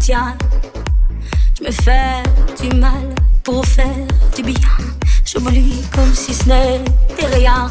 Je me fais du mal pour faire du bien. J'oublie comme si ce n'était rien.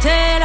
take